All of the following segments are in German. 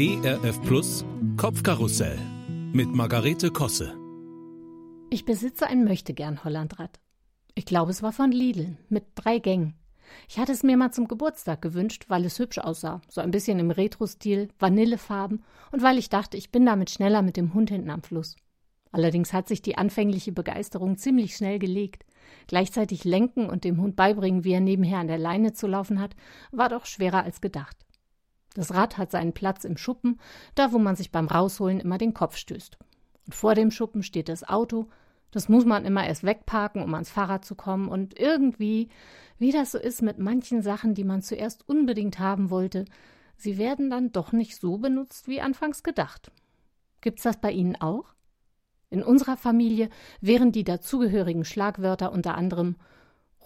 ERF Plus Kopfkarussell mit Margarete Kosse. Ich besitze ein Möchtegern Hollandrad. Ich glaube, es war von Lidl mit drei Gängen. Ich hatte es mir mal zum Geburtstag gewünscht, weil es hübsch aussah, so ein bisschen im Retro-Stil, Vanillefarben und weil ich dachte, ich bin damit schneller mit dem Hund hinten am Fluss. Allerdings hat sich die anfängliche Begeisterung ziemlich schnell gelegt. Gleichzeitig lenken und dem Hund beibringen, wie er nebenher an der Leine zu laufen hat, war doch schwerer als gedacht. Das Rad hat seinen Platz im Schuppen, da wo man sich beim Rausholen immer den Kopf stößt. Und vor dem Schuppen steht das Auto, das muss man immer erst wegparken, um ans Fahrrad zu kommen, und irgendwie, wie das so ist mit manchen Sachen, die man zuerst unbedingt haben wollte, sie werden dann doch nicht so benutzt wie anfangs gedacht. Gibt's das bei Ihnen auch? In unserer Familie wären die dazugehörigen Schlagwörter unter anderem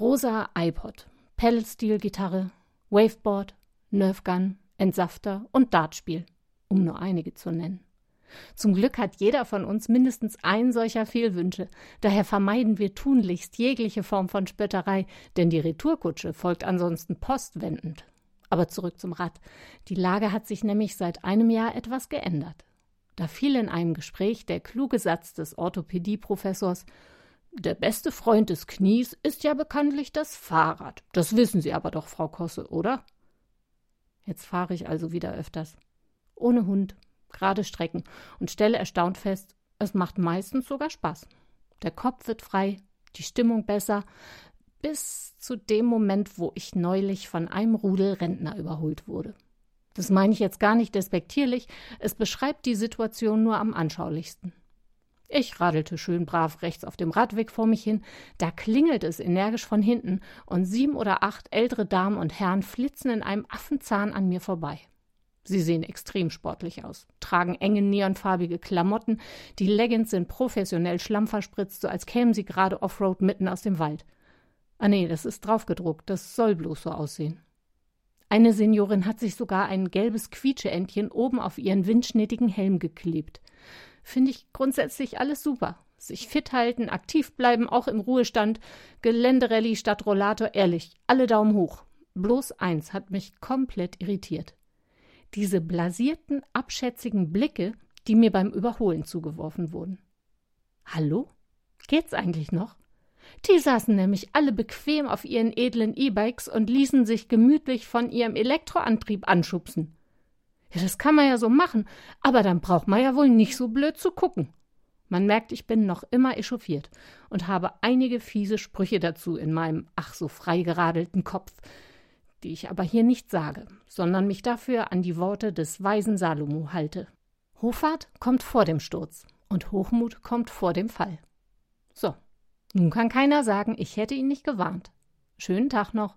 rosa iPod, Pedal-Steel-Gitarre, Waveboard, Nerfgun, Entsafter und Dartspiel, um nur einige zu nennen. Zum Glück hat jeder von uns mindestens ein solcher Fehlwünsche, daher vermeiden wir tunlichst jegliche Form von Spötterei, denn die Retourkutsche folgt ansonsten postwendend. Aber zurück zum Rad. Die Lage hat sich nämlich seit einem Jahr etwas geändert. Da fiel in einem Gespräch der kluge Satz des Orthopädieprofessors Der beste Freund des Knies ist ja bekanntlich das Fahrrad. Das wissen Sie aber doch, Frau Kosse, oder? Jetzt fahre ich also wieder öfters. Ohne Hund, gerade Strecken und stelle erstaunt fest, es macht meistens sogar Spaß. Der Kopf wird frei, die Stimmung besser, bis zu dem Moment, wo ich neulich von einem Rudel Rentner überholt wurde. Das meine ich jetzt gar nicht despektierlich, es beschreibt die Situation nur am anschaulichsten. Ich radelte schön brav rechts auf dem Radweg vor mich hin, da klingelt es energisch von hinten, und sieben oder acht ältere Damen und Herren flitzen in einem Affenzahn an mir vorbei. Sie sehen extrem sportlich aus, tragen enge neonfarbige Klamotten, die Leggings sind professionell schlammverspritzt, so als kämen sie gerade Offroad mitten aus dem Wald. Ah nee, das ist draufgedruckt, das soll bloß so aussehen. Eine Seniorin hat sich sogar ein gelbes Quietscheentchen oben auf ihren windschnittigen Helm geklebt. Finde ich grundsätzlich alles super. Sich fit halten, aktiv bleiben, auch im Ruhestand, Geländerallye statt Rollator, ehrlich, alle Daumen hoch. Bloß eins hat mich komplett irritiert. Diese blasierten, abschätzigen Blicke, die mir beim Überholen zugeworfen wurden. Hallo? Geht's eigentlich noch? Die saßen nämlich alle bequem auf ihren edlen E-Bikes und ließen sich gemütlich von ihrem Elektroantrieb anschubsen. Ja, das kann man ja so machen, aber dann braucht man ja wohl nicht so blöd zu gucken. Man merkt, ich bin noch immer echauffiert und habe einige fiese Sprüche dazu in meinem ach so frei geradelten Kopf, die ich aber hier nicht sage, sondern mich dafür an die Worte des weisen Salomo halte. Hoffart kommt vor dem Sturz und Hochmut kommt vor dem Fall. So, nun kann keiner sagen, ich hätte ihn nicht gewarnt. Schönen Tag noch.